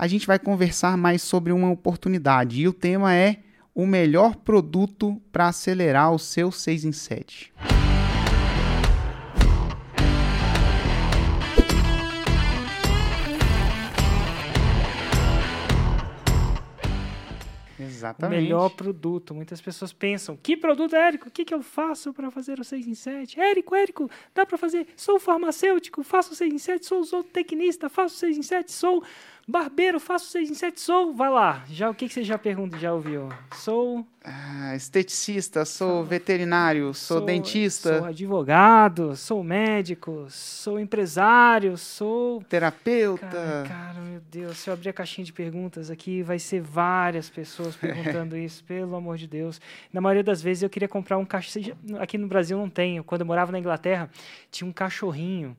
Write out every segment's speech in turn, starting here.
a gente vai conversar mais sobre uma oportunidade. E o tema é o melhor produto para acelerar o seu 6 em 7. Exatamente. O melhor produto. Muitas pessoas pensam: que produto, Érico? O que, que eu faço para fazer o 6 em 7? Érico, Érico, dá para fazer? Sou farmacêutico, faço 6 em 7, sou zootecnista, faço 6 em 7, sou Barbeiro, faço 6 em 7, sou. Vai lá. Já, o que, que você já pergunta, já ouviu? Sou. Ah, esteticista, sou veterinário, sou, sou, dentista. Sou advogado, sou médico, sou empresário, sou. Terapeuta. Cara, cara, meu Deus, se eu abrir a caixinha de perguntas aqui, vai ser várias pessoas perguntando isso, pelo amor de Deus. Na maioria das vezes eu queria comprar um cachorro. Aqui no Brasil não tenho. Quando eu morava na Inglaterra, tinha um cachorrinho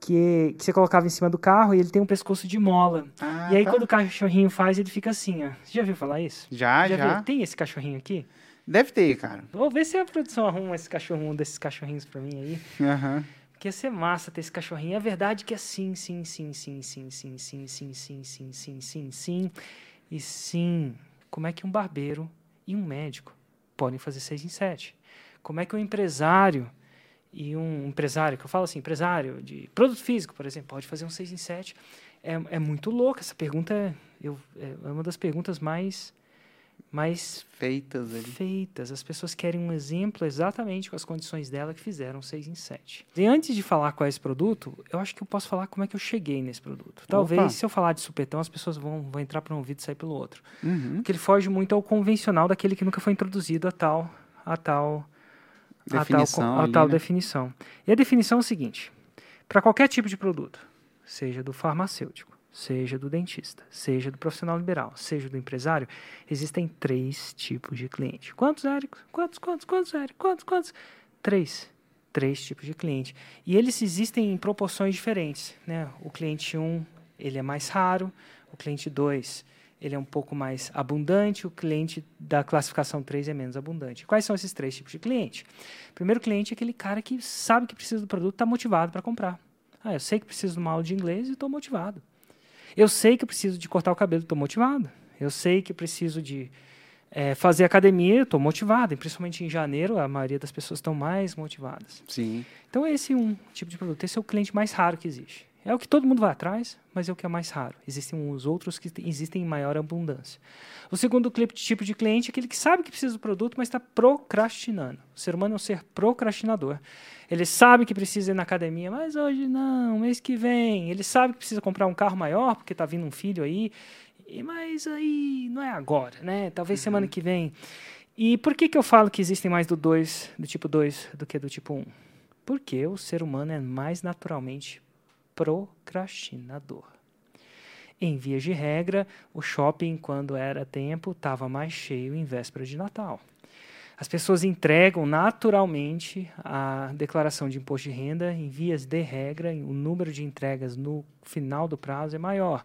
que, que você colocava em cima do carro e ele tem um pescoço de mola. Ah, e aí, tá. quando o cachorrinho faz, ele fica assim, ó. Você já viu falar isso? Já, já. já. Tem esse cachorrinho aqui? Deve ter, cara. Vou ver se a produção arruma esse cachorro, um desses cachorrinhos pra mim aí. Aham. Uhum. Porque ia ser massa ter esse cachorrinho. É verdade que é sim, sim, sim, sim, sim, sim, sim, sim, sim, sim, sim, sim, sim. E sim, como é que um barbeiro e um médico podem fazer seis em sete? Como é que um empresário e um empresário, que eu falo assim, empresário de produto físico, por exemplo, pode fazer um 6 em 7. É, é muito louco. Essa pergunta é, eu, é uma das perguntas mais mais feitas ali. feitas. As pessoas querem um exemplo exatamente com as condições dela que fizeram 6 em 7. E antes de falar qual é esse produto, eu acho que eu posso falar como é que eu cheguei nesse produto. Talvez, Opa. se eu falar de supetão, as pessoas vão, vão entrar por um ouvido e sair pelo outro. Uhum. Porque ele foge muito ao convencional daquele que nunca foi introduzido a tal, a tal definição a tal, a tal né? definição. E a definição é o seguinte: para qualquer tipo de produto, seja do farmacêutico, seja do dentista, seja do profissional liberal, seja do empresário, existem três tipos de cliente. Quantos, Érico? Quantos, quantos, quantos, Érico? Quantos, quantos? Três. Três tipos de cliente. E eles existem em proporções diferentes. Né? O cliente 1, um, ele é mais raro. O cliente 2, ele é um pouco mais abundante, o cliente da classificação 3 é menos abundante. Quais são esses três tipos de cliente? O primeiro cliente é aquele cara que sabe que precisa do produto, está motivado para comprar. Ah, eu sei que preciso de uma aula de inglês e estou motivado. Eu sei que preciso de cortar o cabelo, estou motivado. Eu sei que preciso de é, fazer academia, estou motivado. E principalmente em janeiro, a maioria das pessoas estão mais motivadas. Sim. Então, esse é um tipo de produto. Esse é o cliente mais raro que existe. É o que todo mundo vai atrás, mas é o que é mais raro. Existem os outros que existem em maior abundância. O segundo tipo de cliente é aquele que sabe que precisa do produto, mas está procrastinando. O ser humano é um ser procrastinador. Ele sabe que precisa ir na academia, mas hoje não, mês que vem. Ele sabe que precisa comprar um carro maior, porque está vindo um filho aí, mas aí não é agora, né? Talvez uhum. semana que vem. E por que, que eu falo que existem mais do 2, do tipo 2, do que do tipo 1? Um? Porque o ser humano é mais naturalmente procrastinador. Em vias de regra, o shopping, quando era tempo, estava mais cheio em véspera de Natal. As pessoas entregam naturalmente a declaração de imposto de renda em vias de regra, o número de entregas no final do prazo é maior.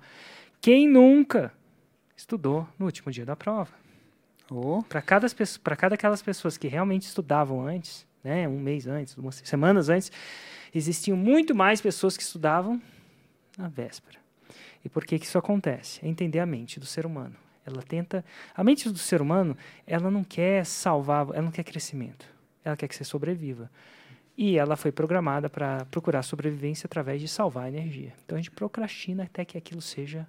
Quem nunca estudou no último dia da prova? Oh. Para cada, cada aquelas pessoas que realmente estudavam antes, né, um mês antes, umas semanas antes, existiam muito mais pessoas que estudavam na véspera. E por que, que isso acontece? É entender a mente do ser humano. Ela tenta. A mente do ser humano, ela não quer salvar, ela não quer crescimento. Ela quer que você sobreviva. E ela foi programada para procurar sobrevivência através de salvar a energia. Então a gente procrastina até que aquilo seja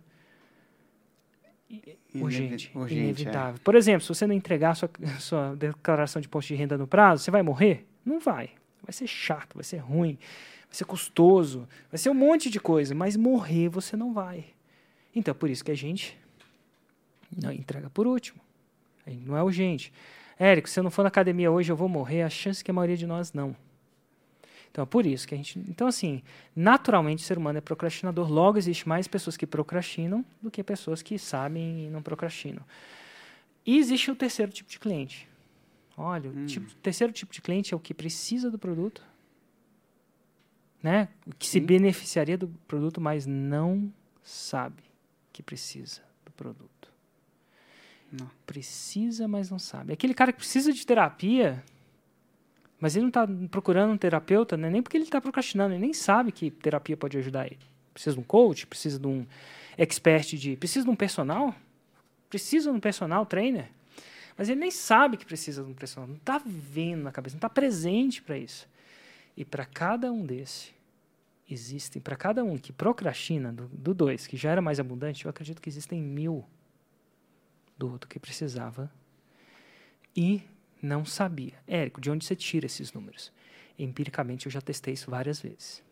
urgente, urgente inevitável. É. Por exemplo, se você não entregar sua, sua declaração de imposto de renda no prazo, você vai morrer? Não vai. Vai ser chato, vai ser ruim, vai ser custoso, vai ser um monte de coisa, mas morrer você não vai. Então, é por isso que a gente não entrega por último. Não é urgente. Érico, se eu não for na academia hoje, eu vou morrer. A chance é que a maioria de nós não. Então, é por isso que a gente. Então, assim, naturalmente o ser humano é procrastinador. Logo, existe mais pessoas que procrastinam do que pessoas que sabem e não procrastinam. E existe o terceiro tipo de cliente, Olha, hum. o tipo, terceiro tipo de cliente é o que precisa do produto, né? O que Sim. se beneficiaria do produto, mas não sabe que precisa do produto. Não. Precisa, mas não sabe. Aquele cara que precisa de terapia, mas ele não está procurando um terapeuta, né? nem porque ele está procrastinando, ele nem sabe que terapia pode ajudar ele. Precisa de um coach, precisa de um. expert de precisa de um personal? Precisa de um personal trainer? Mas ele nem sabe que precisa de um personal, não está vendo na cabeça, não está presente para isso. E para cada um desse, existem, para cada um que procrastina do 2, que já era mais abundante, eu acredito que existem mil do outro que precisava e não sabia. Érico, de onde você tira esses números? Empiricamente, eu já testei isso várias vezes.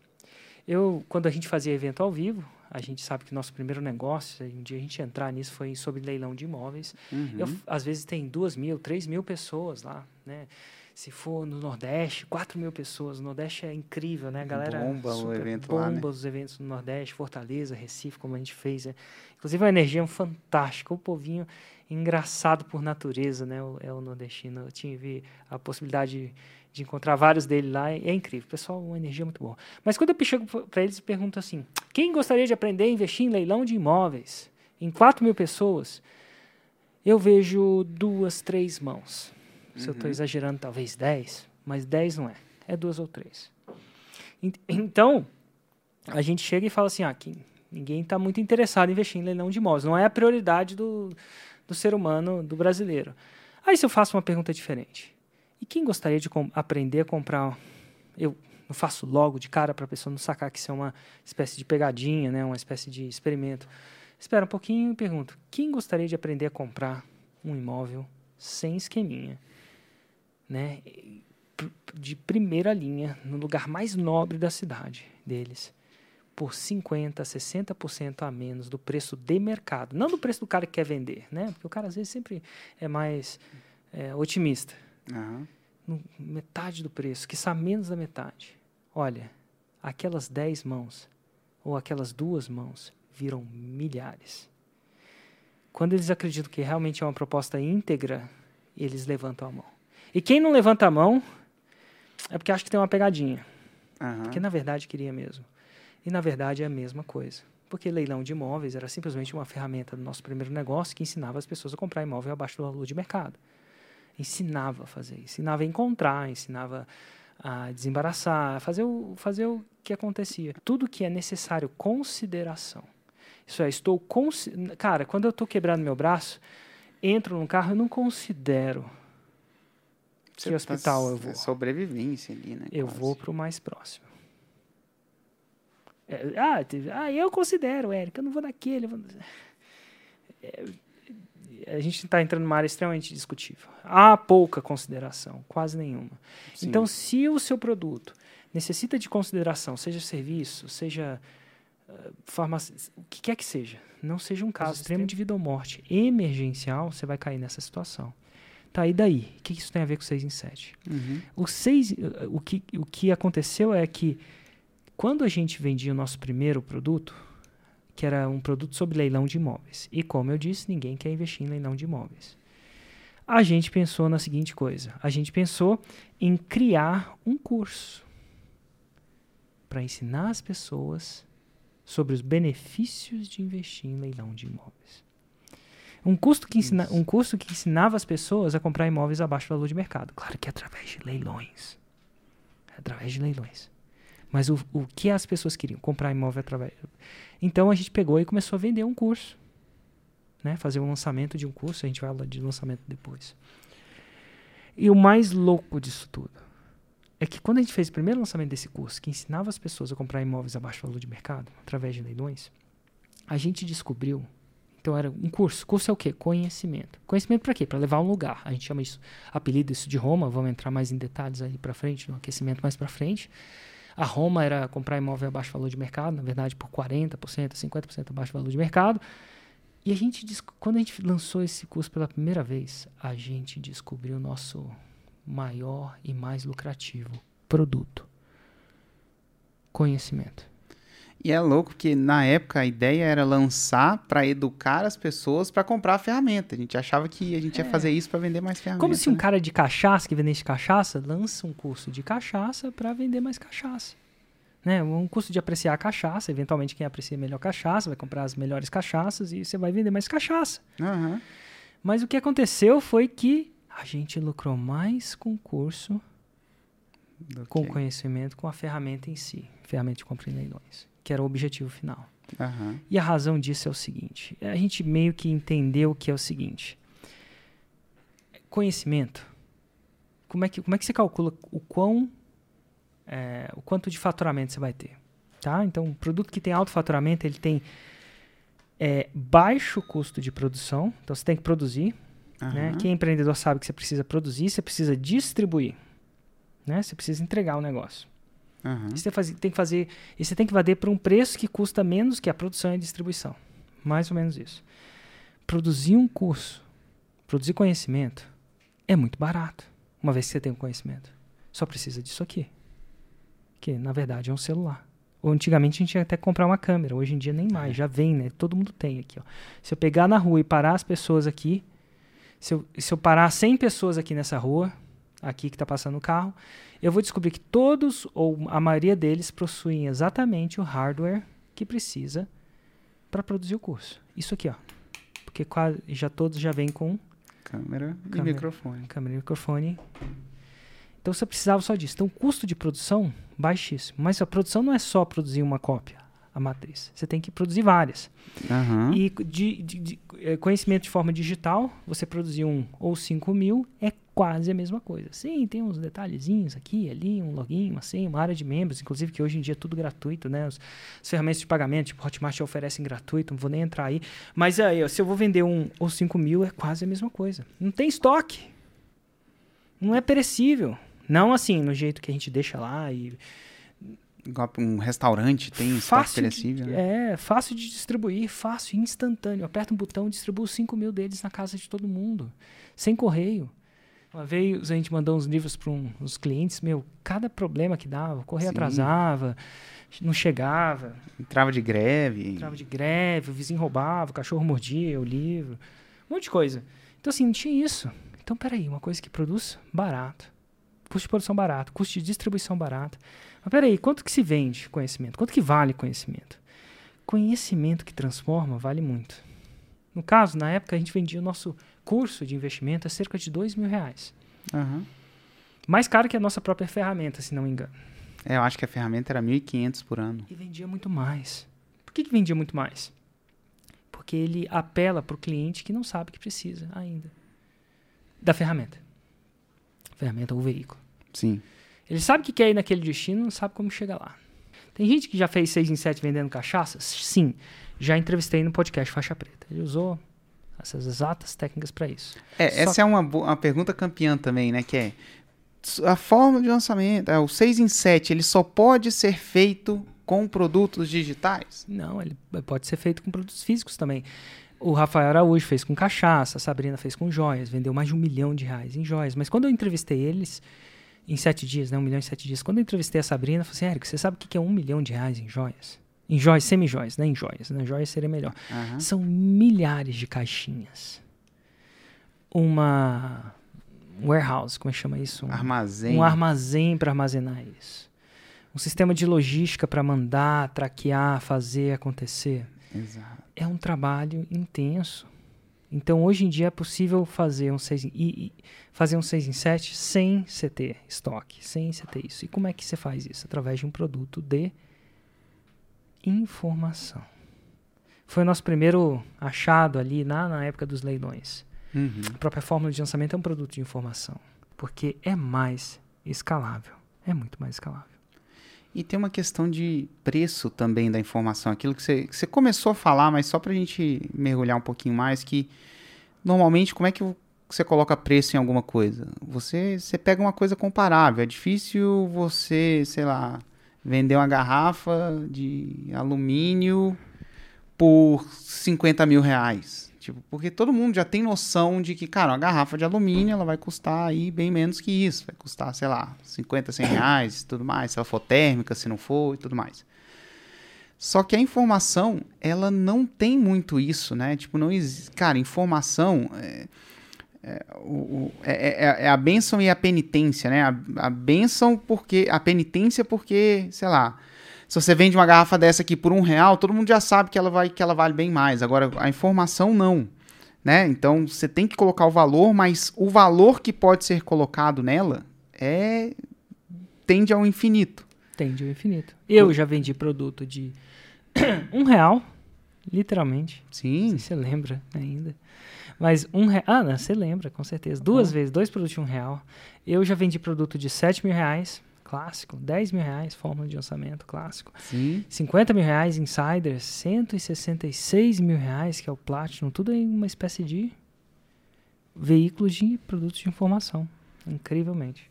Eu, quando a gente fazia evento ao vivo, a gente sabe que nosso primeiro negócio, um dia a gente entrar nisso, foi sobre leilão de imóveis. Uhum. Eu, às vezes tem duas mil, três mil pessoas lá, né? Se for no Nordeste, 4 mil pessoas. O Nordeste é incrível, né? A galera bomba o evento bomba lá, né? os eventos no Nordeste, Fortaleza, Recife, como a gente fez. Né? Inclusive, a energia é fantástica. O povinho engraçado por natureza, né? O, é o nordestino. Eu tive a possibilidade de, de encontrar vários dele lá. É incrível. Pessoal, uma energia muito boa. Mas quando eu chego para eles e pergunto assim, quem gostaria de aprender a investir em leilão de imóveis? Em 4 mil pessoas, eu vejo duas, três mãos. Se eu estou uhum. exagerando, talvez 10, mas 10 não é. É duas ou três. Então, a gente chega e fala assim: ah, ninguém está muito interessado em investir em leilão de imóveis. Não é a prioridade do, do ser humano, do brasileiro. Aí, se eu faço uma pergunta diferente: quem gostaria de aprender a comprar? Eu não faço logo de cara para a pessoa não sacar que isso é uma espécie de pegadinha, né? uma espécie de experimento. Espera um pouquinho e pergunto: quem gostaria de aprender a comprar um imóvel sem esqueminha? né, de primeira linha, no lugar mais nobre da cidade deles, por 50, 60% a menos do preço de mercado. Não do preço do cara que quer vender, né? Porque o cara às vezes sempre é mais é, otimista. Uhum. Metade do preço, que está menos da metade. Olha, aquelas 10 mãos ou aquelas duas mãos viram milhares. Quando eles acreditam que realmente é uma proposta íntegra, eles levantam a mão. E quem não levanta a mão é porque acha que tem uma pegadinha. Uhum. Porque na verdade queria mesmo. E na verdade é a mesma coisa. Porque leilão de imóveis era simplesmente uma ferramenta do nosso primeiro negócio que ensinava as pessoas a comprar imóvel abaixo do valor de mercado. Ensinava a fazer, ensinava a encontrar, ensinava a desembaraçar, a fazer o, fazer o que acontecia. Tudo que é necessário consideração. Isso é, estou. Cara, quando eu estou quebrando meu braço, entro num carro, eu não considero que Você hospital tá eu vou? Sobrevivência ali, né? Eu quase. vou para o mais próximo. É, ah, ah, eu considero, Érica, eu não vou naquele. Vou... É, a gente está entrando numa área extremamente discutível. Há pouca consideração, quase nenhuma. Sim. Então, se o seu produto necessita de consideração, seja serviço, seja uh, farmácia, o que quer que seja, não seja um caso extremo de vida ou morte emergencial, você vai cair nessa situação. Tá, e daí? O que isso tem a ver com 6 em 7? Uhum. O, 6, o, que, o que aconteceu é que quando a gente vendia o nosso primeiro produto, que era um produto sobre leilão de imóveis, e como eu disse, ninguém quer investir em leilão de imóveis. A gente pensou na seguinte coisa: a gente pensou em criar um curso para ensinar as pessoas sobre os benefícios de investir em leilão de imóveis. Um, custo que ensina, um curso que ensinava as pessoas a comprar imóveis abaixo do valor de mercado. Claro que é através de leilões. É através de leilões. Mas o, o que as pessoas queriam? Comprar imóvel através. Então a gente pegou e começou a vender um curso. Né? Fazer um lançamento de um curso. A gente vai falar de lançamento depois. E o mais louco disso tudo é que quando a gente fez o primeiro lançamento desse curso, que ensinava as pessoas a comprar imóveis abaixo do valor de mercado, através de leilões, a gente descobriu então era um curso. Curso é o quê? Conhecimento. Conhecimento para quê? Para levar a um lugar. A gente chama isso, apelido isso de Roma. Vamos entrar mais em detalhes aí para frente, no aquecimento mais para frente. A Roma era comprar imóvel abaixo do valor de mercado, na verdade por 40%, 50% abaixo do valor de mercado. E a gente, quando a gente lançou esse curso pela primeira vez, a gente descobriu o nosso maior e mais lucrativo produto: conhecimento. E é louco que na época a ideia era lançar para educar as pessoas para comprar a ferramenta. A gente achava que a gente é. ia fazer isso para vender mais ferramentas. Como se um né? cara de cachaça que vendesse cachaça lança um curso de cachaça para vender mais cachaça. Né? Um curso de apreciar a cachaça, eventualmente quem aprecia melhor cachaça vai comprar as melhores cachaças e você vai vender mais cachaça. Uhum. Mas o que aconteceu foi que a gente lucrou mais com o curso, com o conhecimento, com a ferramenta em si, ferramenta de compra em leilões que era o objetivo final. Aham. E a razão disso é o seguinte: a gente meio que entendeu que é o seguinte. Conhecimento. Como é que, como é que você calcula o quão é, o quanto de faturamento você vai ter? Tá? Então, um produto que tem alto faturamento, ele tem é, baixo custo de produção. Então, você tem que produzir. Né? Aham. Quem é empreendedor sabe que você precisa produzir, você precisa distribuir. Né? Você precisa entregar o negócio. E Você faz- tem que fazer, e você tem que vender por um preço que custa menos que a produção e a distribuição. Mais ou menos isso. Produzir um curso, produzir conhecimento, é muito barato. Uma vez que você tem o conhecimento. Só precisa disso aqui. Que, na verdade, é um celular. Ou antigamente a gente ia até comprar uma câmera. Hoje em dia nem mais. Já vem, né? Todo mundo tem aqui, ó. Se eu pegar na rua e parar as pessoas aqui, se eu, se eu parar 100 pessoas aqui nessa rua, aqui que está passando o carro, eu vou descobrir que todos, ou a maioria deles, possuem exatamente o hardware que precisa para produzir o curso. Isso aqui, ó. Porque quase, já todos já vêm com Câmera e Câmera. microfone. câmera e microfone. Então você precisava só disso. Então o custo de produção, baixíssimo. Mas a produção não é só produzir uma cópia, a matriz. Você tem que produzir várias. Aham. E de, de- de, eh, conhecimento de forma digital, você produzir um ou 5 mil é quase a mesma coisa. Sim, tem uns detalhezinhos aqui, ali, um login, uma senha, uma área de membros, inclusive que hoje em dia é tudo gratuito, né? Os, as ferramentas de pagamento, tipo Hotmart te oferecem gratuito, não vou nem entrar aí. Mas aí, ó, se eu vou vender um ou 5 mil, é quase a mesma coisa. Não tem estoque. Não é perecível. Não assim, no jeito que a gente deixa lá e um restaurante tem fácil perecível, de, né? É, fácil de distribuir, fácil, instantâneo. Aperta um botão e distribui os 5 mil deles na casa de todo mundo. Sem correio. Uma vez a gente mandou uns livros para um, uns clientes, meu, cada problema que dava, o correio Sim. atrasava, não chegava, Entrava de greve. entrava de greve, o vizinho roubava, o cachorro mordia o livro, um monte de coisa. Então, assim, não tinha isso. Então, peraí, uma coisa que produz barato, custo de produção barato, custo de distribuição barato. Mas peraí, quanto que se vende conhecimento? Quanto que vale conhecimento? Conhecimento que transforma vale muito. No caso, na época, a gente vendia o nosso curso de investimento a cerca de dois mil reais. Aham. Mais caro que a nossa própria ferramenta, se não me engano. É, eu acho que a ferramenta era 1.500 por ano. E vendia muito mais. Por que, que vendia muito mais? Porque ele apela para o cliente que não sabe que precisa ainda da ferramenta. Ferramenta ou veículo. Sim. Ele sabe que quer ir naquele destino, não sabe como chegar lá. Tem gente que já fez 6 em 7 vendendo cachaça? Sim. Já entrevistei no podcast Faixa Preta. Ele usou essas exatas técnicas para isso. É, Só essa é uma, uma pergunta campeã também, né? Que é a forma de lançamento, é, o 6 em 7, ele só pode ser feito com produtos digitais? Não, ele pode ser feito com produtos físicos também. O Rafael Araújo fez com cachaça, a Sabrina fez com joias, vendeu mais de um milhão de reais em joias. Mas quando eu entrevistei eles, em sete dias, né? Um milhão em sete dias, quando eu entrevistei a Sabrina, eu falei assim, Érico, você sabe o que é um milhão de reais em joias? Em joias, semi-joias, né? Em joias, né? Joias seria melhor. Aham. São milhares de caixinhas. Uma warehouse, como é que chama isso? Um- Armazém. um armazém para armazenar isso. Um sistema de logística para mandar, traquear, fazer acontecer. Exato. É um trabalho intenso. Então, hoje em dia é possível fazer um 6 em, fazer um 6 em 7 sem ter estoque, sem ter isso. E como é que você faz isso? Através de um produto de informação. Foi o nosso primeiro achado ali na, na época dos leilões. Uhum. A própria fórmula de lançamento é um produto de informação, porque é mais escalável. É muito mais escalável. E tem uma questão de preço também da informação. Aquilo que você, que você começou a falar, mas só pra gente mergulhar um pouquinho mais, que normalmente como é que você coloca preço em alguma coisa? Você, você pega uma coisa comparável. É difícil você, sei lá, vender uma garrafa de alumínio por 50 mil reais. Tipo, porque todo mundo já tem noção de que, cara, uma garrafa de alumínio ela vai custar aí bem menos que isso. Vai custar, sei lá, 50, 100 reais e tudo mais. Se ela for térmica, se não for e tudo mais. Só que a informação, ela não tem muito isso, né? Tipo, não existe. Cara, informação. É, é, o- é- é- é a bênção e a penitência, né? A, a bênção porque. A penitência porque, sei lá. Se você vende uma garrafa dessa aqui por um real, todo mundo já sabe que ela, vai, que ela vale bem mais. Agora, a informação não. Né? Então, você tem que colocar o valor, mas o valor que pode ser colocado nela é tende ao infinito. Tende ao infinito. Eu já vendi produto de um real, literalmente. Sim. você lembra ainda. Mas um real. Ah, não, você lembra, com certeza. Duas vezes, dois produtos de um real. Eu já vendi produto de 7 mil reais, clássico. 10 mil reais, fórmula de lançamento, clássico. Sim. 50 mil reais, insider. 166 mil reais, que é o Platinum. Tudo em uma espécie de veículos de produtos de informação. Incrivelmente.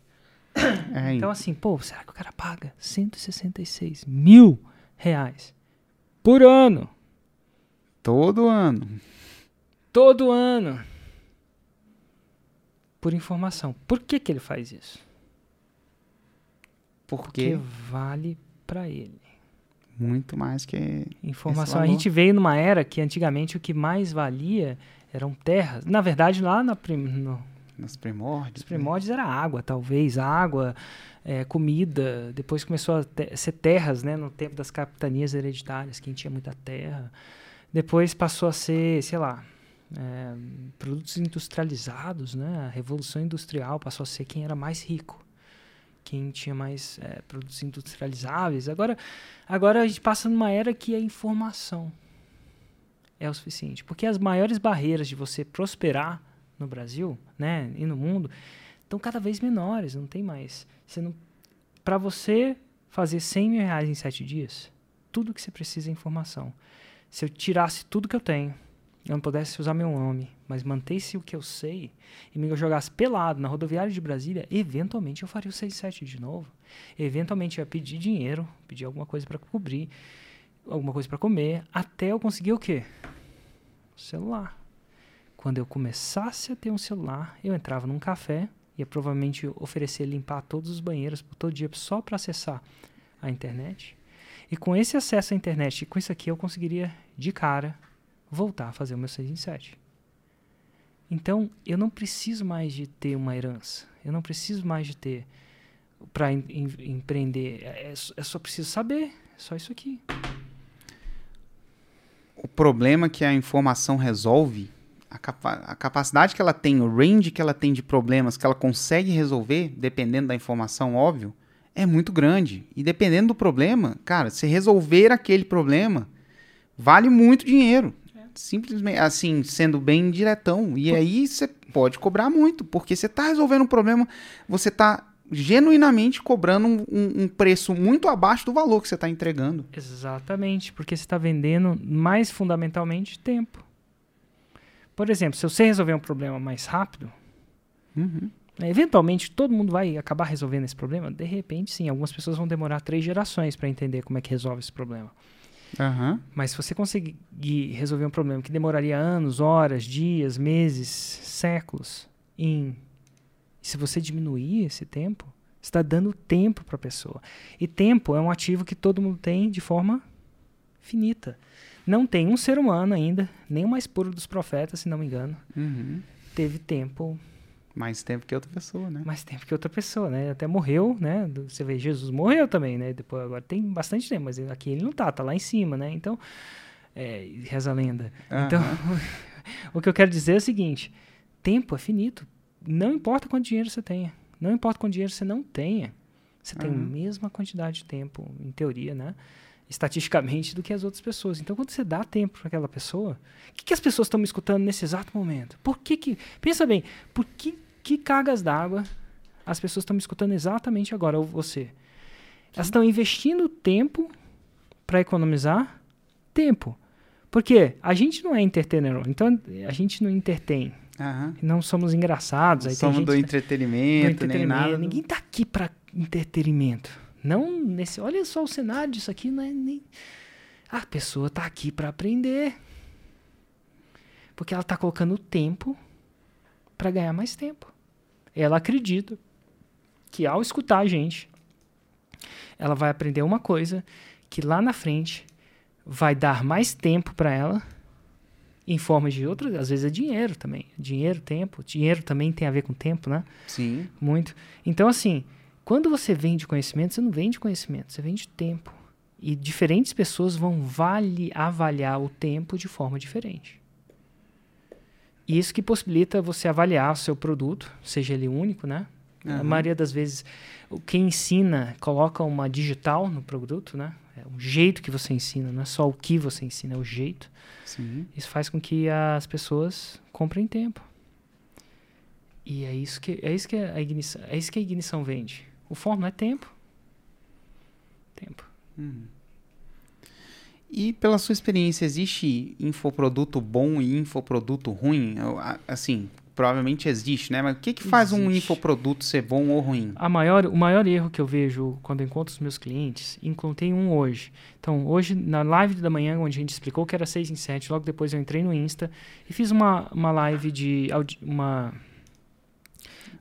É, Então, assim, pô, será que o cara paga 166 mil reais por ano? todo ano. Todo ano. Por informação. Por que, que ele faz isso? Porque Porque vale pra ele. muito mais que. Informação. A gente veio numa era que antigamente o que mais valia eram terras. Na verdade, lá na prim- no, Nos primórdios. Os primórdios era água, talvez, água, é, comida. Depois começou a ser terras, né, no tempo das capitanias hereditárias, quem tinha muita terra. Depois passou a ser, sei lá, é, produtos industrializados, né? A revolução industrial passou a ser quem era mais rico, quem tinha mais é, produtos industrializáveis. Agora, agora a gente passa numa era que a informação é o suficiente, porque as maiores barreiras de você prosperar no Brasil, né, e no mundo, estão cada vez menores. Não tem mais. Você não, para você fazer 100 mil reais em sete dias, tudo que você precisa é informação. Se eu tirasse tudo que eu tenho, eu não pudesse usar meu nome, mas mantesse o que eu sei e me jogasse pelado na rodoviária de Brasília, eventualmente eu faria o 67 de novo. Eventualmente eu ia pedir dinheiro, pedir alguma coisa para cobrir, alguma coisa para comer, até eu conseguir o quê? Celular. Quando eu começasse a ter um celular, eu entrava num café, ia provavelmente oferecer limpar todos os banheiros por todo dia só para acessar a internet. E com esse acesso à internet com isso aqui eu conseguiria, de cara, voltar a fazer o meu 6 em 7. Então, eu não preciso mais de ter uma herança. Eu não preciso mais de ter para em, em- empreender. É, é só- é só preciso saber. É só isso aqui. O problema que a informação resolve, a, capa- a capacidade que ela tem, o range que ela tem de problemas que ela consegue resolver, dependendo da informação, óbvio, é muito grande. E dependendo do problema, cara, se resolver aquele problema, vale muito dinheiro. Simplesmente, assim, sendo bem diretão. E aí você pode cobrar muito, porque você está resolvendo um problema, você está genuinamente cobrando um, um- preço muito abaixo do valor que você está entregando. Exatamente, porque você está vendendo mais fundamentalmente tempo. Por exemplo, se você resolver um problema mais rápido, Uhum. eventualmente todo mundo vai acabar resolvendo esse problema. De repente, sim, algumas pessoas vão demorar três gerações para entender como é que resolve esse problema. Aham. Mas se você conseguir resolver um problema que demoraria anos, horas, dias, meses, séculos, em se você diminuir esse tempo, você está dando tempo para a pessoa. E tempo é um ativo que todo mundo tem de forma finita. Não tem um ser humano ainda, nem o mais puro dos profetas, se não me engano, Uhum. teve tempo, Mais tempo que outra pessoa, né? mais tempo que outra pessoa, né? Até morreu, né? Você vê, Jesus morreu também, né? Depois, agora tem bastante tempo, mas aqui ele não tá, tá lá em cima, né? Então, é, reza a lenda. Então, Aham. o que eu quero dizer é o seguinte: tempo é finito. Não importa quanto dinheiro você tenha. Não importa quanto dinheiro você não tenha. Você tem a Uhum. mesma quantidade de tempo, em teoria, né? Estatisticamente, do que as outras pessoas. Então, quando você dá tempo para aquela pessoa, o que, que as pessoas estão me escutando nesse exato momento? Por que que. Pensa bem, por que, que cargas d'água as pessoas estão me escutando exatamente agora, ou você? Elas estão investindo tempo para economizar tempo. Porque a gente não é entertainer, então a gente não entretém. Aham. Não somos engraçados. Aí Somos tem do gente entretenimento, do nem entretenimento. nada. Ninguém tá aqui para entretenimento. Não nesse. Olha só o cenário disso aqui, não é nem. A pessoa tá aqui para aprender. Porque ela tá colocando tempo para ganhar mais tempo. Ela acredita que ao escutar a gente, ela vai aprender uma coisa que lá na frente vai dar mais tempo para ela em forma de outras, às vezes é dinheiro também, dinheiro, tempo, dinheiro também tem a ver com tempo, né? Sim. Muito. Então assim, quando você vende conhecimento, você não vende conhecimento, você vende tempo. E diferentes pessoas vão vale, avaliar o tempo de forma diferente. Isso que possibilita você avaliar o seu produto, seja ele único, né? Uhum. A maioria das vezes, quem ensina coloca uma digital no produto, né? É o jeito que você ensina, não é só o que você ensina, é o jeito. Sim. Isso faz com que as pessoas comprem tempo. E é isso que é isso que a ignição, é isso que a ignição vende. O forno é tempo. Tempo. Uhum. E pela sua experiência, existe infoproduto bom e infoproduto ruim? Assim, provavelmente existe, né? Mas o que, que faz existe. um infoproduto ser bom ou ruim? A maior, o maior erro que eu vejo quando eu encontro os meus clientes, encontrei um hoje. Então, hoje, na live da manhã, onde a gente explicou que era 6 em 7, logo depois eu entrei no Insta e fiz uma, uma live de... uma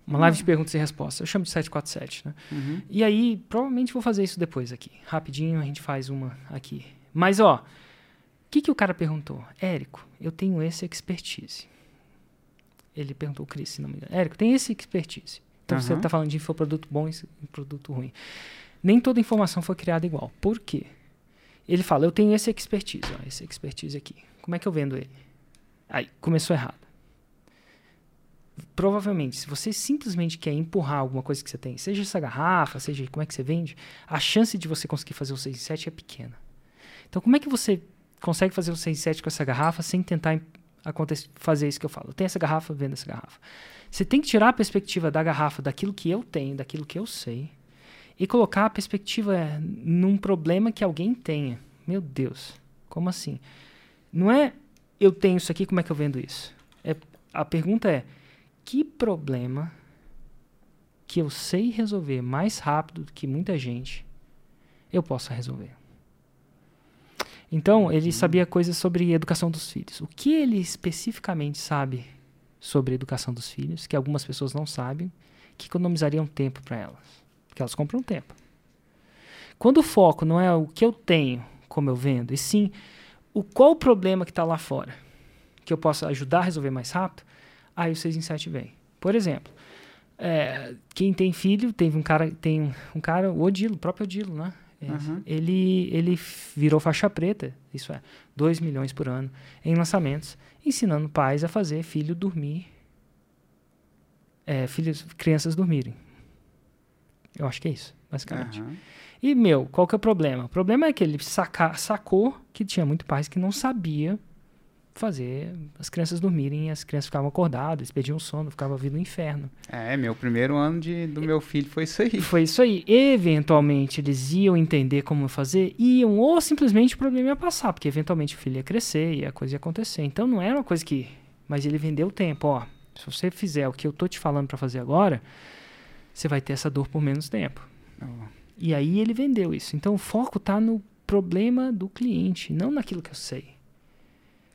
uma live de perguntas e respostas. Eu chamo de 747, né? Uhum. E aí, provavelmente vou fazer isso depois aqui. Rapidinho, a gente faz uma aqui. Mas, ó, o que, que o cara perguntou? Érico, eu tenho esse expertise. Ele perguntou, Cris, se não me engano. Érico, tem esse expertise. Então, uhum. você está falando de infoproduto bom e produto ruim. Nem toda informação foi criada igual. Por quê? Ele fala, eu tenho esse expertise, ó, esse expertise aqui. Como é que eu vendo ele? Aí, começou errado. Provavelmente, se você simplesmente quer empurrar alguma coisa que você tem, seja essa garrafa, seja como é que você vende, a chance de você conseguir fazer o 6 em 7 é pequena. Então, como é que você consegue fazer um 6 7 com essa garrafa sem tentar fazer isso que eu falo? Tenho essa garrafa, vendo essa garrafa. Você tem que tirar a perspectiva da garrafa daquilo que eu tenho, daquilo que eu sei, e colocar a perspectiva é, num problema que alguém tenha. Meu Deus, como assim? Não é eu tenho isso aqui, como é que eu vendo isso? É, a pergunta é: que problema que eu sei resolver mais rápido do que muita gente eu possa resolver? Então, ele uhum. sabia coisas sobre educação dos filhos. O que ele especificamente sabe sobre educação dos filhos, que algumas pessoas não sabem, que economizariam tempo para elas? Porque elas compram tempo. Quando o foco não é o que eu tenho, como eu vendo, e sim o qual o problema que está lá fora, que eu possa ajudar a resolver mais rápido, aí o 6 em 7 vem. Por exemplo, é, quem tem filho, teve um cara, tem um cara, o Odilo, o próprio Odilo, né? Uhum. Ele, ele virou faixa preta, isso é, 2 milhões por ano em lançamentos, ensinando pais a fazer filho dormir, é, filhos, crianças dormirem. Eu acho que é isso, basicamente. Uhum. E, meu, qual que é o problema? O problema é que ele saca, sacou que tinha muito pais que não sabia fazer as crianças dormirem, as crianças ficavam acordadas, eles perdiam o sono, ficavam vindo no inferno. É, meu primeiro ano de, do meu filho foi isso aí. Foi isso aí. Eventualmente eles iam entender como fazer, iam, ou simplesmente o problema ia passar, porque eventualmente o filho ia crescer e a coisa ia acontecer. Então não era uma coisa que. Mas ele vendeu o tempo, ó. Se você fizer o que eu tô te falando para fazer agora, você vai ter essa dor por menos tempo. Oh. E aí ele vendeu isso. Então o foco tá no problema do cliente, não naquilo que eu sei.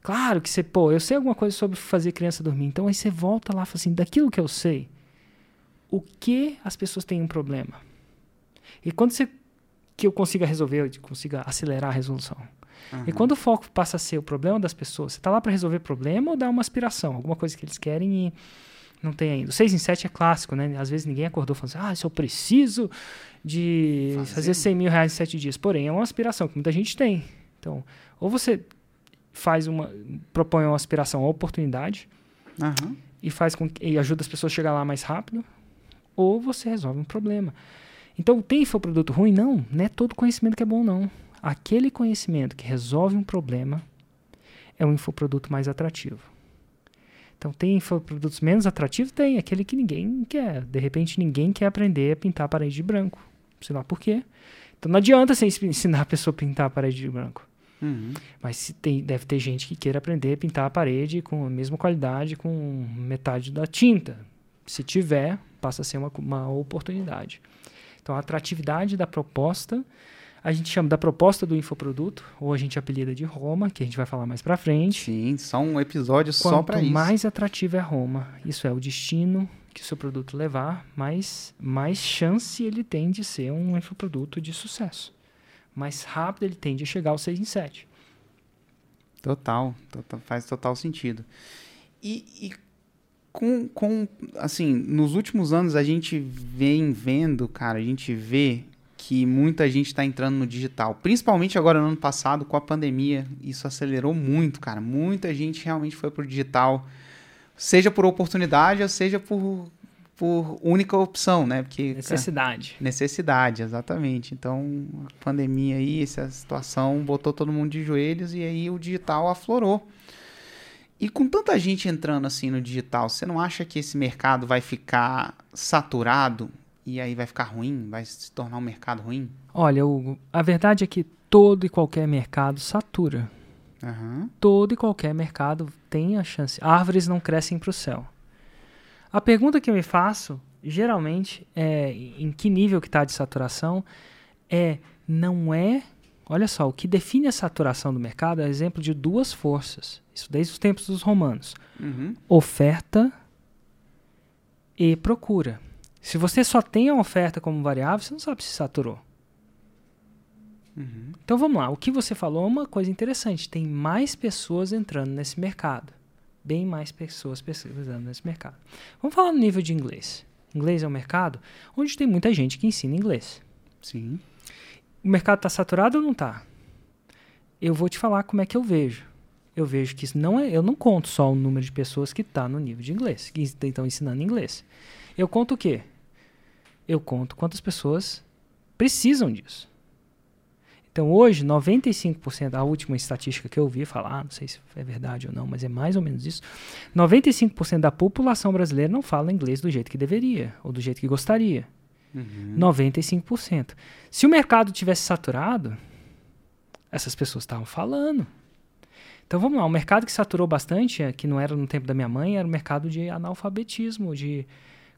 Claro que você, pô, eu sei alguma coisa sobre fazer criança dormir. Então aí você volta lá e fala assim, daquilo que eu sei, o que as pessoas têm um problema? E quando você que eu consiga resolver, eu consiga acelerar a resolução. Uhum. E quando o foco passa a ser o problema das pessoas, você está lá para resolver problema ou dar uma aspiração, alguma coisa que eles querem e não tem ainda. O 6 em 7 é clássico, né? Às vezes ninguém acordou falando assim, ah, se eu preciso de fazer, fazer 100 mil reais em 7 dias. Porém, é uma aspiração que muita gente tem. Então, ou você faz uma propõe uma aspiração à oportunidade uhum. e faz com e ajuda as pessoas a chegar lá mais rápido, ou você resolve um problema. Então, tem infoproduto ruim? Não, não é todo conhecimento que é bom, não. Aquele conhecimento que resolve um problema é um infoproduto mais atrativo. Então, tem infoprodutos menos atrativos? Tem. Aquele que ninguém quer. De repente, ninguém quer aprender a pintar a parede de branco. Sei lá por quê. Então, não adianta você ensinar a pessoa a pintar a parede de branco. Uhum. Mas tem, deve ter gente que queira aprender a pintar a parede com a mesma qualidade, com metade da tinta. Se tiver, passa a ser uma, uma oportunidade. Então, a atratividade da proposta, a gente chama da proposta do infoproduto, ou a gente apelida de Roma, que a gente vai falar mais para frente. Sim, só um episódio Quanto só para isso. Quanto mais atrativo é Roma, isso é o destino que o seu produto levar, mais, mais chance ele tem de ser um infoproduto de sucesso mais rápido ele tende a chegar ao 6 em 7. Total, total faz total sentido. E, e, com, com, assim, nos últimos anos a gente vem vendo, cara, a gente vê que muita gente está entrando no digital. Principalmente agora no ano passado, com a pandemia, isso acelerou muito, cara. Muita gente realmente foi pro digital, seja por oportunidade, ou seja por por única opção, né? Porque, necessidade. Cara, necessidade, exatamente. Então, a pandemia aí, essa situação botou todo mundo de joelhos e aí o digital aflorou. E com tanta gente entrando assim no digital, você não acha que esse mercado vai ficar saturado e aí vai ficar ruim? Vai se tornar um mercado ruim? Olha, Hugo, a verdade é que todo e qualquer mercado satura. Uhum. Todo e qualquer mercado tem a chance. Árvores não crescem para o céu. A pergunta que eu me faço, geralmente, é em que nível que está de saturação, é não é. Olha só, o que define a saturação do mercado é exemplo de duas forças. Isso desde os tempos dos romanos: uhum. oferta e procura. Se você só tem a oferta como variável, você não sabe se saturou. Uhum. Então vamos lá, o que você falou é uma coisa interessante. Tem mais pessoas entrando nesse mercado. Bem mais pessoas pesquisando nesse mercado. Vamos falar no nível de inglês. Inglês é um mercado onde tem muita gente que ensina inglês. Sim. O mercado está saturado ou não está? Eu vou te falar como é que eu vejo. Eu vejo que isso não é. Eu não conto só o número de pessoas que está no nível de inglês, que estão ensinando inglês. Eu conto o quê? Eu conto quantas pessoas precisam disso. Então hoje, 95%, a última estatística que eu ouvi falar, não sei se é verdade ou não, mas é mais ou menos isso, 95% da população brasileira não fala inglês do jeito que deveria, ou do jeito que gostaria. Uhum. 95%. Se o mercado tivesse saturado, essas pessoas estavam falando. Então vamos lá, o mercado que saturou bastante, é, que não era no tempo da minha mãe, era o mercado de analfabetismo, de.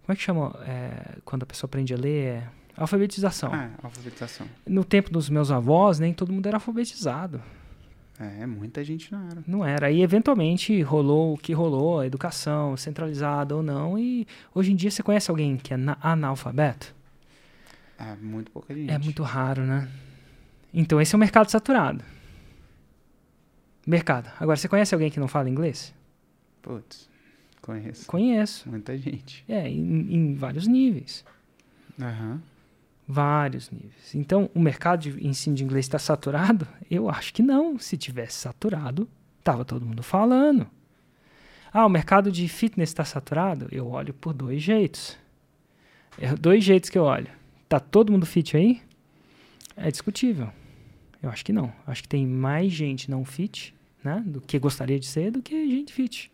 Como é que chama? É, quando a pessoa aprende a ler? É, Alfabetização. Ah, alfabetização. No tempo dos meus avós, nem todo mundo era alfabetizado. É, muita gente não era. Não era. Aí, eventualmente, rolou o que rolou, a educação centralizada ou não. E hoje em dia, você conhece alguém que é analfabeto? É, muito pouca gente. É muito raro, né? Então, esse é o mercado saturado. Mercado. Agora, você conhece alguém que não fala inglês? Putz, conheço. Conheço. Muita gente. É, em, em vários níveis. Aham. Uhum. Vários níveis. Então, o mercado de ensino de inglês está saturado? Eu acho que não. Se tivesse saturado, estava todo mundo falando. Ah, o mercado de fitness está saturado? Eu olho por dois jeitos. É dois jeitos que eu olho. Tá todo mundo fit aí? É discutível. Eu acho que não. Acho que tem mais gente não fit, né, do que gostaria de ser, do que gente fit.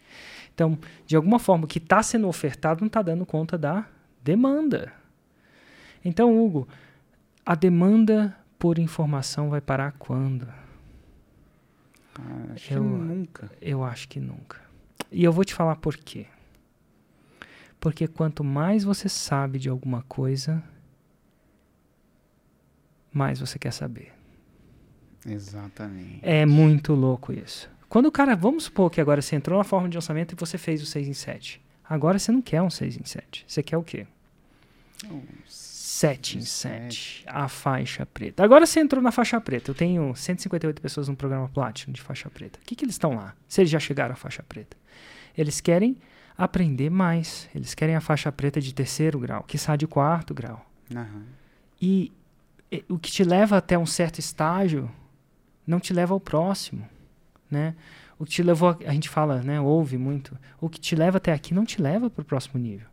Então, de alguma forma, o que está sendo ofertado não está dando conta da demanda. Então, Hugo, a demanda por informação vai parar quando? Ah, acho eu, que nunca. Eu acho que nunca. E eu vou te falar por quê. Porque quanto mais você sabe de alguma coisa, mais você quer saber. Exatamente. É muito louco isso. Quando o cara, vamos supor que agora você entrou na forma de orçamento e você fez o 6 em 7. Agora você não quer um 6 em 7. Você quer o quê? Um 7 em 7. A faixa preta. Agora você entrou na faixa preta. Eu tenho 158 pessoas no programa Platinum de faixa preta. O que, que eles estão lá? Se eles já chegaram à faixa preta. Eles querem aprender mais. Eles querem a faixa preta de terceiro grau, que sai de quarto grau. Uhum. E, e o que te leva até um certo estágio não te leva ao próximo, né? O que te levou, a, a gente fala, né, ouve muito, o que te leva até aqui não te leva para o próximo nível.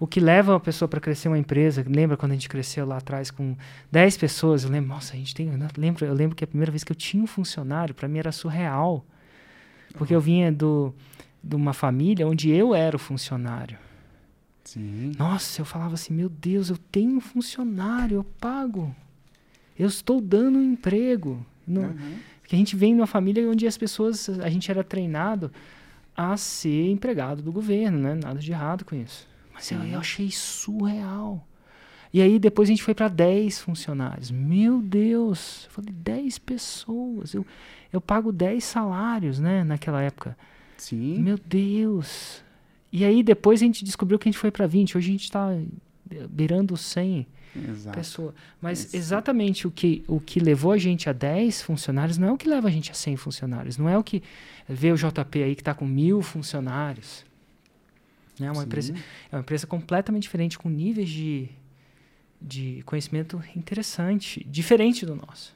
O que leva uma pessoa para crescer uma empresa, lembra quando a gente cresceu lá atrás com 10 pessoas, eu lembro, nossa, a gente tem, eu lembro, eu lembro que a primeira vez que eu tinha um funcionário, para mim era surreal. Porque eu vinha do de uma família onde eu era o funcionário. Sim. Nossa, eu falava assim, meu Deus, eu tenho um funcionário, eu pago. Eu estou dando um emprego. Não, uhum. Porque a gente vem de uma família onde as pessoas, a gente era treinado a ser empregado do governo, né? Nada de errado com isso. Mas eu, eu, achei surreal. E aí depois a gente foi para 10 funcionários. Meu Deus! Eu falei, 10 pessoas. Eu, eu pago 10 salários, né? Naquela época. Sim. Meu Deus! E aí depois a gente descobriu que a gente foi para 20. Hoje a gente está beirando 100 Exato. pessoas. Mas exatamente o que, o que levou a gente a 10 funcionários não é o que leva a gente a 100 funcionários. Não é o que vê o JP aí que está com mil funcionários. Né? Uma empresa, é uma empresa completamente diferente, com níveis de, de conhecimento interessante, diferente do nosso.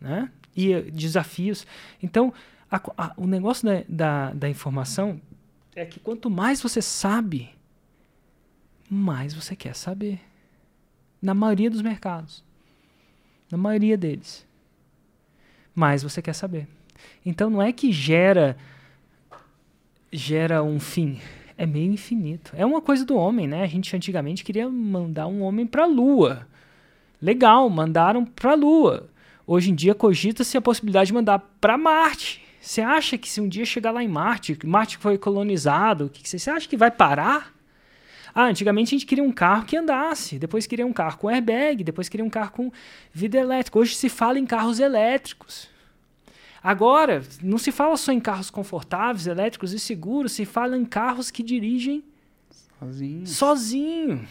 Né? E uh, desafios. Então, a, a, o negócio da, da, da informação é que quanto mais você sabe, mais você quer saber. Na maioria dos mercados. Na maioria deles. Mais você quer saber. Então não é que gera gera um fim, é meio infinito. É uma coisa do homem, né? A gente antigamente queria mandar um homem para a lua. Legal, mandaram para a lua. Hoje em dia cogita-se a possibilidade de mandar para Marte. Você acha que se um dia chegar lá em Marte, Marte foi colonizado, que você acha que vai parar? Ah, antigamente a gente queria um carro que andasse, depois queria um carro com airbag, depois queria um carro com vidro elétrico. Hoje se fala em carros elétricos. Agora, não se fala só em carros confortáveis, elétricos e seguros, se fala em carros que dirigem sozinho. sozinho.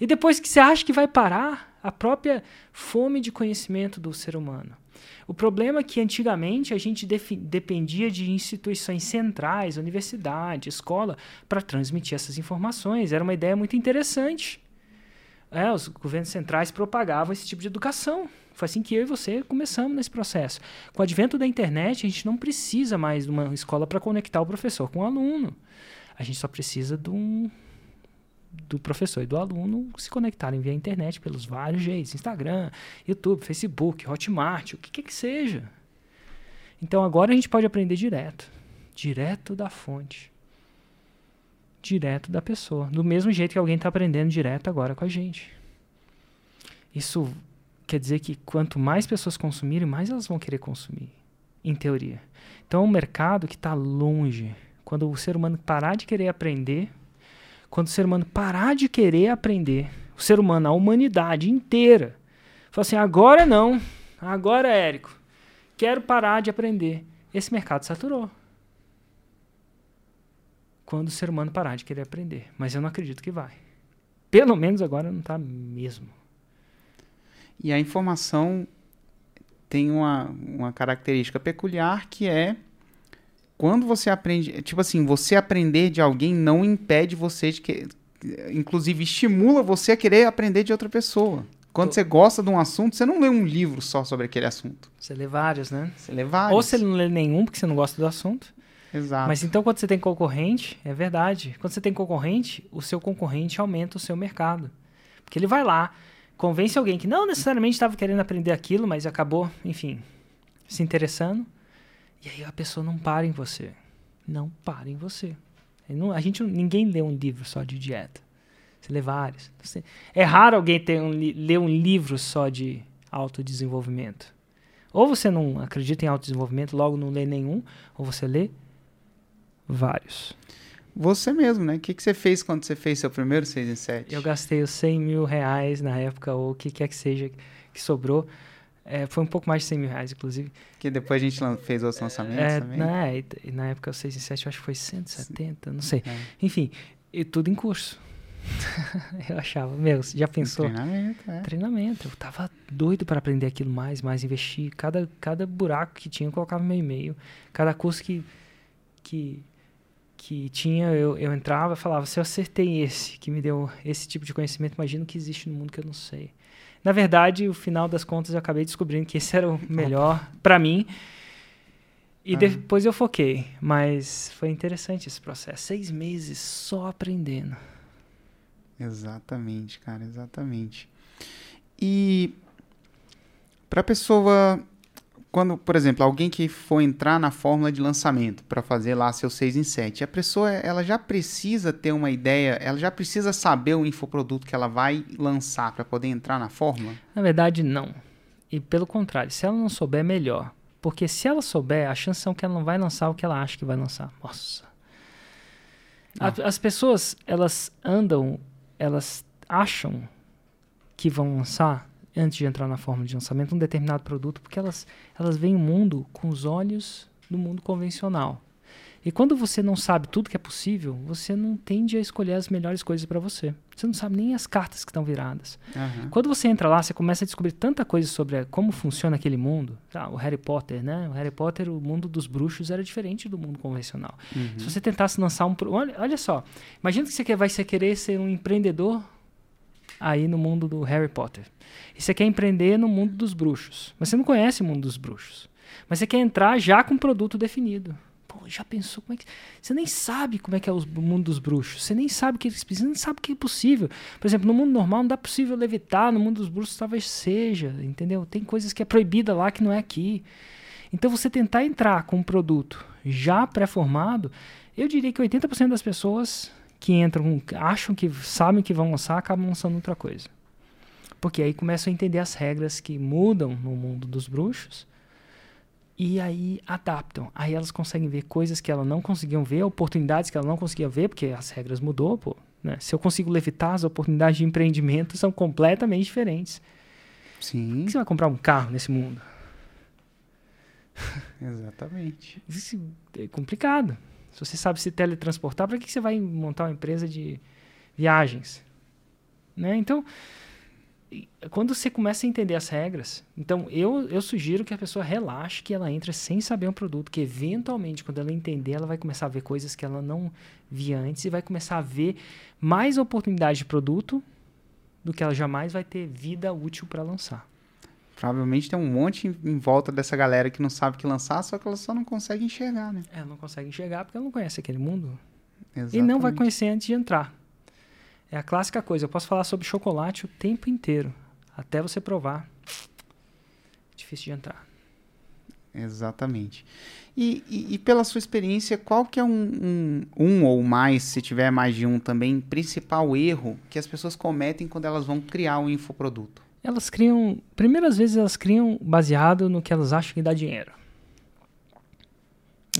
E depois que você acha que vai parar, a própria fome de conhecimento do ser humano. O problema é que antigamente a gente dependia de instituições centrais, universidade, escola, para transmitir essas informações. Era uma ideia muito interessante. É, os governos centrais propagavam esse tipo de educação. Foi assim que eu e você começamos nesse processo. Com o advento da internet, a gente não precisa mais de uma escola para conectar o professor com o aluno. A gente só precisa de um, do professor e do aluno se conectarem via internet pelos vários jeitos: Instagram, YouTube, Facebook, Hotmart, o que quer que seja. Então agora a gente pode aprender direto direto da fonte direto da pessoa. Do mesmo jeito que alguém está aprendendo direto agora com a gente. Isso quer dizer que quanto mais pessoas consumirem, mais elas vão querer consumir, em teoria. Então é um mercado que está longe. Quando o ser humano parar de querer aprender, quando o ser humano parar de querer aprender, o ser humano, a humanidade inteira, fala assim: agora não, agora, Érico, quero parar de aprender. Esse mercado saturou. Quando o ser humano parar de querer aprender. Mas eu não acredito que vai. Pelo menos agora não está mesmo. E a informação tem uma, uma característica peculiar que é quando você aprende, tipo assim, você aprender de alguém não impede você de que inclusive estimula você a querer aprender de outra pessoa. Quando Tô. você gosta de um assunto, você não lê um livro só sobre aquele assunto. Você lê vários, né? Você lê vários. Ou você não lê nenhum porque você não gosta do assunto. Exato. Mas então quando você tem concorrente, é verdade. Quando você tem concorrente, o seu concorrente aumenta o seu mercado. Porque ele vai lá, convence alguém que não necessariamente estava querendo aprender aquilo, mas acabou, enfim, se interessando. E aí a pessoa não para em você. Não para em você. Não, a gente, ninguém lê um livro só de dieta. Você lê vários. Você, é raro alguém ter um, ler um livro só de autodesenvolvimento. Ou você não acredita em autodesenvolvimento, logo não lê nenhum, ou você lê vários. Você mesmo, né? O que, que você fez quando você fez seu primeiro 6 em 7? Eu gastei os 100 mil reais na época, ou o que quer que seja que sobrou. É, foi um pouco mais de 100 mil reais, inclusive. Que depois a gente fez outros lançamentos é, também? Na, na época, o 6 em 7, eu acho que foi 170, não sei. É. Enfim, e tudo em curso. eu achava, meu, já pensou? Treinamento, é. Treinamento. Eu tava doido para aprender aquilo mais, mais investir. Cada, cada buraco que tinha, eu colocava meu e-mail. Cada curso que, que que tinha, eu, eu entrava e falava, se eu acertei esse, que me deu esse tipo de conhecimento, imagino que existe no mundo que eu não sei. Na verdade, no final das contas, eu acabei descobrindo que esse era o melhor para mim. E ah. depois eu foquei. Mas foi interessante esse processo. Seis meses só aprendendo. Exatamente, cara, exatamente. E para pessoa quando, por exemplo, alguém que for entrar na fórmula de lançamento para fazer lá seu 6 em 7, a pessoa ela já precisa ter uma ideia, ela já precisa saber o infoproduto que ela vai lançar para poder entrar na fórmula? Na verdade, não. E pelo contrário, se ela não souber, é melhor. Porque se ela souber, a chance é que ela não vai lançar o que ela acha que vai lançar. Nossa. A, as pessoas, elas andam, elas acham que vão lançar antes de entrar na forma de lançamento, um determinado produto, porque elas, elas veem o mundo com os olhos do mundo convencional. E quando você não sabe tudo que é possível, você não tende a escolher as melhores coisas para você. Você não sabe nem as cartas que estão viradas. Uhum. Quando você entra lá, você começa a descobrir tanta coisa sobre como funciona aquele mundo. Ah, o Harry Potter, né? O Harry Potter, o mundo dos bruxos era diferente do mundo convencional. Uhum. Se você tentasse lançar um... Olha, olha só, imagina que você vai querer ser um empreendedor aí no mundo do Harry Potter. E você quer empreender no mundo dos bruxos. Mas você não conhece o mundo dos bruxos. Mas você quer entrar já com um produto definido. Pô, já pensou como é que. Você nem sabe como é que é o mundo dos bruxos. Você nem sabe o que eles precisam, nem sabe o que é possível. Por exemplo, no mundo normal não dá possível levitar, no mundo dos bruxos talvez seja, entendeu? Tem coisas que é proibida lá que não é aqui. Então você tentar entrar com um produto já pré-formado, eu diria que 80% das pessoas que entram, acham que sabem que vão lançar, acabam lançando outra coisa. Porque aí começam a entender as regras que mudam no mundo dos bruxos e aí adaptam. Aí elas conseguem ver coisas que elas não conseguiam ver, oportunidades que elas não conseguiam ver, porque as regras mudou, pô. Né? Se eu consigo levitar, as oportunidades de empreendimento são completamente diferentes. Sim. Por que você vai comprar um carro nesse mundo? Exatamente. Isso é complicado. Se você sabe se teletransportar, para que você vai montar uma empresa de viagens? Né? Então, quando você começa a entender as regras, então eu, eu sugiro que a pessoa relaxe, que ela entre sem saber um produto, que eventualmente, quando ela entender, ela vai começar a ver coisas que ela não via antes e vai começar a ver mais oportunidades de produto do que ela jamais vai ter vida útil para lançar. Provavelmente tem um monte em, volta dessa galera que não sabe que lançar, só que ela só não consegue enxergar, né? É, não consegue enxergar porque ela não conhece aquele mundo. Exatamente. E não vai conhecer antes de entrar. É a clássica coisa. Eu posso falar sobre chocolate o tempo inteiro, até você provar. Difícil de entrar. Exatamente. E, e, e, pela sua experiência, qual que é um, um, um, ou mais, se tiver mais de um também, principal erro que as pessoas cometem quando elas vão criar um infoproduto? Elas criam, primeiras vezes elas criam baseado no que elas acham que dá dinheiro.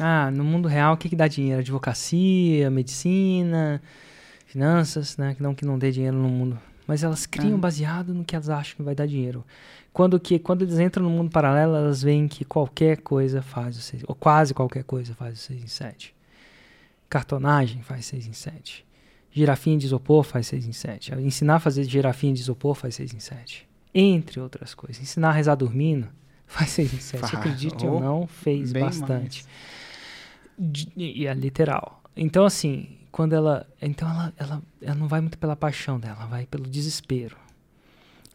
Ah, no mundo real o que, que dá dinheiro? Advocacia, medicina, finanças, né? Que não que não dê dinheiro no mundo. Mas elas criam ah. baseado no que elas acham que vai dar dinheiro. Quando, que, quando eles entram no mundo paralelo, elas veem que qualquer coisa faz o 6, ou quase qualquer coisa faz o 6 em 7. Cartonagem faz 6 em 7. Girafinha de isopor faz 6 em 7. Ensinar a fazer girafinha de isopor faz 6 em 7. Entre outras coisas. Ensinar a rezar dormindo faz 6 em 7. Acredite ou não, fez bastante. E é literal. Então, assim, quando ela. Então ela, ela, ela não vai muito pela paixão dela, ela vai pelo desespero.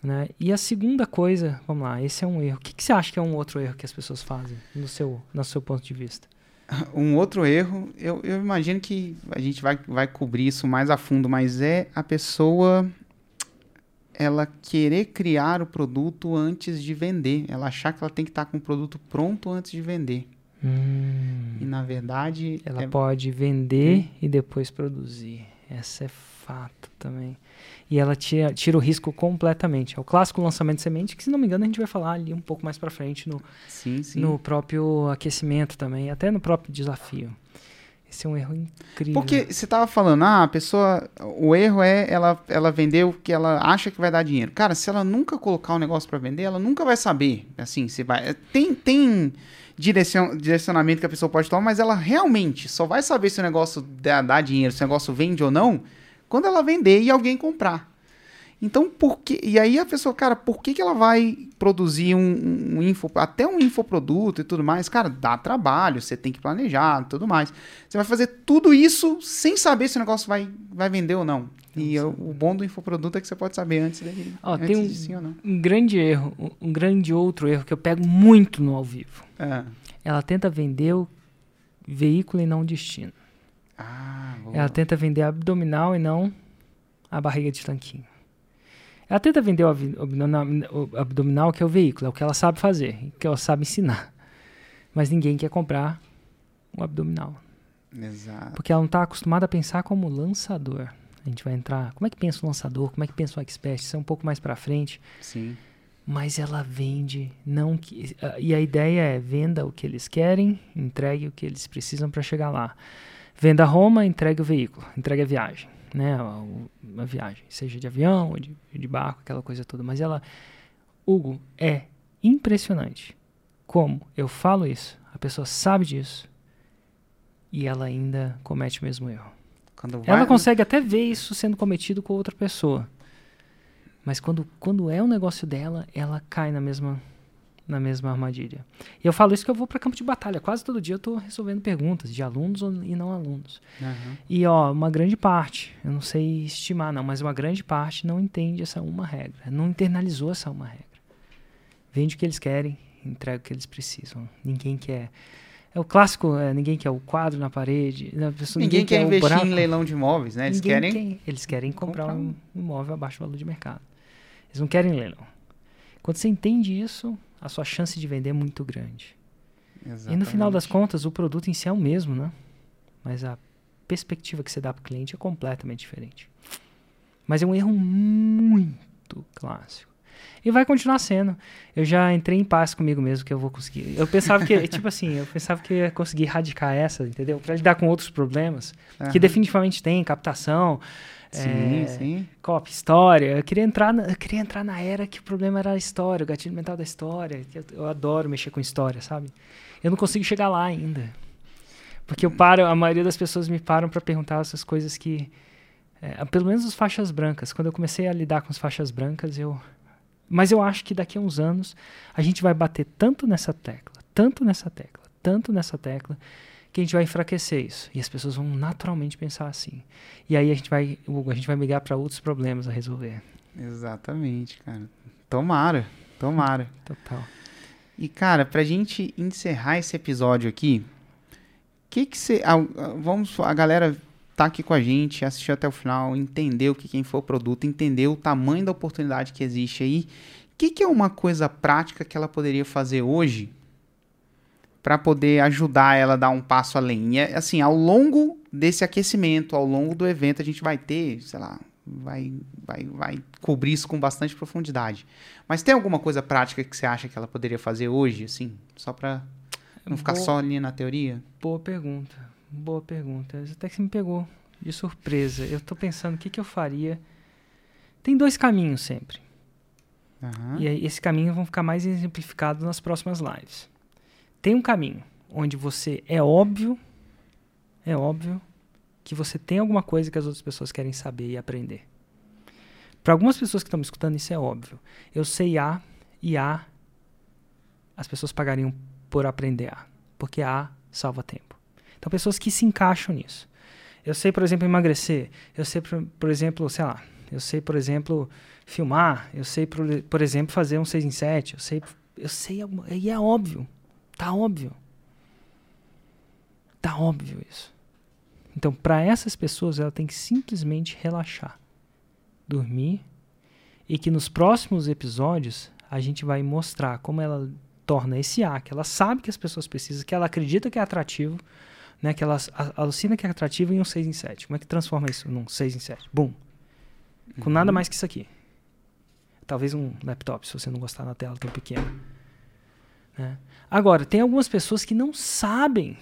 Né? E a segunda coisa, vamos lá, esse é um erro. O que, que você acha que é um outro erro que as pessoas fazem, no seu, no seu ponto de vista? Um outro erro, eu, eu imagino que a gente vai, vai cobrir isso mais a fundo, mas é a pessoa ela querer criar o produto antes de vender. Ela achar que ela tem que estar com o produto pronto antes de vender. Hum. E na verdade. Ela é... pode vender hum. e depois produzir. Essa é fato também. E ela tira, tira o risco completamente. É o clássico lançamento de semente, que se não me engano a gente vai falar ali um pouco mais para frente no, sim, sim. no próprio aquecimento também, até no próprio desafio. Esse é um erro incrível. Porque você estava falando, ah, a pessoa. O erro é ela, ela vender o que ela acha que vai dar dinheiro. Cara, se ela nunca colocar um negócio para vender, ela nunca vai saber. Assim, se vai. Tem. tem direcion, direcionamento que a pessoa pode tomar, mas ela realmente só vai saber se o negócio dá, dá dinheiro, se o negócio vende ou não, quando ela vender e alguém comprar. Então, por que. E aí a pessoa, cara, por que, que ela vai produzir um, um, info, até um infoproduto e tudo mais? Cara, dá trabalho, você tem que planejar tudo mais. Você vai fazer tudo isso sem saber se o negócio vai, vai vender ou não. E eu, o bom do infoproduto é que você pode saber antes dele. Ó, antes tem um, sim ou não. um grande erro, um, grande outro erro que eu pego muito no ao vivo. É. Ela tenta vender o veículo e não o destino. Ah, Ela tenta vender abdominal e não a barriga de tanquinho. Ela tenta vender o abdominal, que é o veículo, é o que ela sabe fazer, que ela sabe ensinar. Mas ninguém quer comprar o abdominal. Exato. Porque ela não está acostumada a pensar como lançador. A gente vai entrar. Como é que pensa o lançador? Como é que pensa o expert? Isso é um pouco mais para frente. Sim. Mas ela vende, não que, e a ideia é venda o que eles querem, entregue o que eles precisam para chegar lá. Venda Roma, entregue o veículo, entregue a viagem né, uma viagem, seja de avião ou de, de barco, aquela coisa toda. Mas ela, Hugo, é impressionante como eu falo isso, a pessoa sabe disso e ela ainda comete o mesmo erro. ela consegue até ver isso sendo cometido com outra pessoa. Mas quando, quando é um negócio dela, ela cai na mesma na mesma armadilha. E eu falo isso que eu vou para campo de batalha. Quase todo dia eu estou resolvendo perguntas de alunos e não alunos. Uhum. E ó, uma grande parte, eu não sei estimar não, mas uma grande parte não entende essa uma regra, não internalizou essa uma regra. Vende o que eles querem, entrega o que eles precisam. Ninguém quer É o clássico, é, ninguém quer o quadro na parede. Né, pessoa, ninguém, ninguém, quer, quer investir buraco. em leilão de imóveis, né? Eles ninguém querem. Quer, eles querem comprar, comprar um imóvel abaixo do valor de mercado. Eles não querem leilão. Quando você entende isso, a sua chance de vender é muito grande. Exatamente. E no final das contas, o produto em si é o mesmo, né? Mas a perspectiva que você dá para o cliente é completamente diferente. Mas é um erro muito clássico. E vai continuar sendo. Eu já entrei em paz comigo mesmo que eu vou conseguir. Eu pensava que, tipo assim, eu pensava que ia conseguir erradicar essa, entendeu? Para lidar com outros problemas, uhum. que definitivamente tem, captação, sim, é, sim. copy, história. Eu queria, entrar na, queria entrar na era que o problema era a história, o gatilho mental da história. Eu, eu adoro mexer com história, sabe? Eu não consigo chegar lá ainda. Porque eu paro, a maioria das pessoas me param para perguntar essas coisas que. É, pelo menos as faixas brancas. Quando eu comecei a lidar com as faixas brancas, eu. Mas eu acho que daqui a uns anos a gente vai bater tanto nessa tecla, tanto nessa tecla, tanto nessa tecla, que a gente vai enfraquecer isso. E as pessoas vão naturalmente pensar assim. E aí a gente vai, a gente vai migrar para outros problemas a resolver. Exatamente, cara. Tomara, tomara. Total. E, cara, pra gente encerrar esse episódio aqui, que que você. A, vamos, a galera tá aqui com a gente, assistiu até o final, entendeu que quem for o produto, entendeu o tamanho da oportunidade que existe aí. O que, que é uma coisa prática que ela poderia fazer hoje para poder ajudar ela a dar um passo além? E, é, assim, ao longo desse aquecimento, ao longo do evento, a gente vai ter, sei lá, vai, vai, vai cobrir isso com bastante profundidade. Mas tem alguma coisa prática que você acha que ela poderia fazer hoje, assim, só para não ficar boa, só ali na teoria? Boa pergunta. Boa pergunta. Até que você me pegou de surpresa. Eu estou pensando o que, que eu faria. Tem dois caminhos sempre. Uhum. E esse caminho vão ficar mais exemplificados nas próximas lives. Tem um caminho onde você é óbvio, é óbvio que você tem alguma coisa que as outras pessoas querem saber e aprender. Para algumas pessoas que estão me escutando, isso é óbvio. Eu sei A e A as pessoas pagariam por aprender A, porque A salva tempo. Então, pessoas que se encaixam nisso. Eu sei, por exemplo, emagrecer. Eu sei, por, exemplo, sei lá, eu sei, por exemplo, filmar. Eu sei, por, por exemplo, fazer um 6 em 7. Eu sei, eu sei, e é óbvio. Tá óbvio. Tá óbvio isso. Então, para essas pessoas, ela tem que simplesmente relaxar, dormir, e que nos próximos episódios a gente vai mostrar como ela torna esse A, que ela sabe que as pessoas precisam, que ela acredita que é atrativo, né, que ela alucina que é atrativo em um 6 em 7. Como é que transforma isso num 6 em 7? Bum. Com uhum. nada mais que isso aqui. Talvez um laptop, se você não gostar na tela tão pequena. Né? Agora, tem algumas pessoas que não sabem.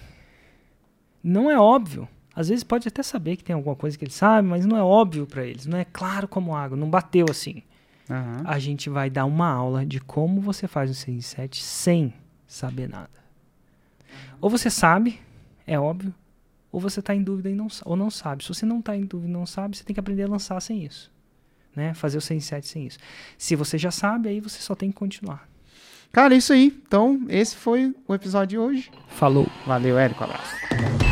Não é óbvio. Às vezes pode até saber que tem alguma coisa que eles sabem, mas não é óbvio para eles. Não é claro como água. Não bateu assim. Uhum. A gente vai dar uma aula de como você faz o 6 em 7 sem saber nada. Ou você sabe, é óbvio, ou você está em dúvida e não, ou não sabe. Se você não está em dúvida e não sabe, você tem que aprender a lançar sem isso. Né? Fazer o 6 em 7 sem isso. Se você já sabe, aí você só tem que continuar. Cara, é isso aí. Então, esse foi o episódio de hoje. Falou. Valeu, Érico. Abraço.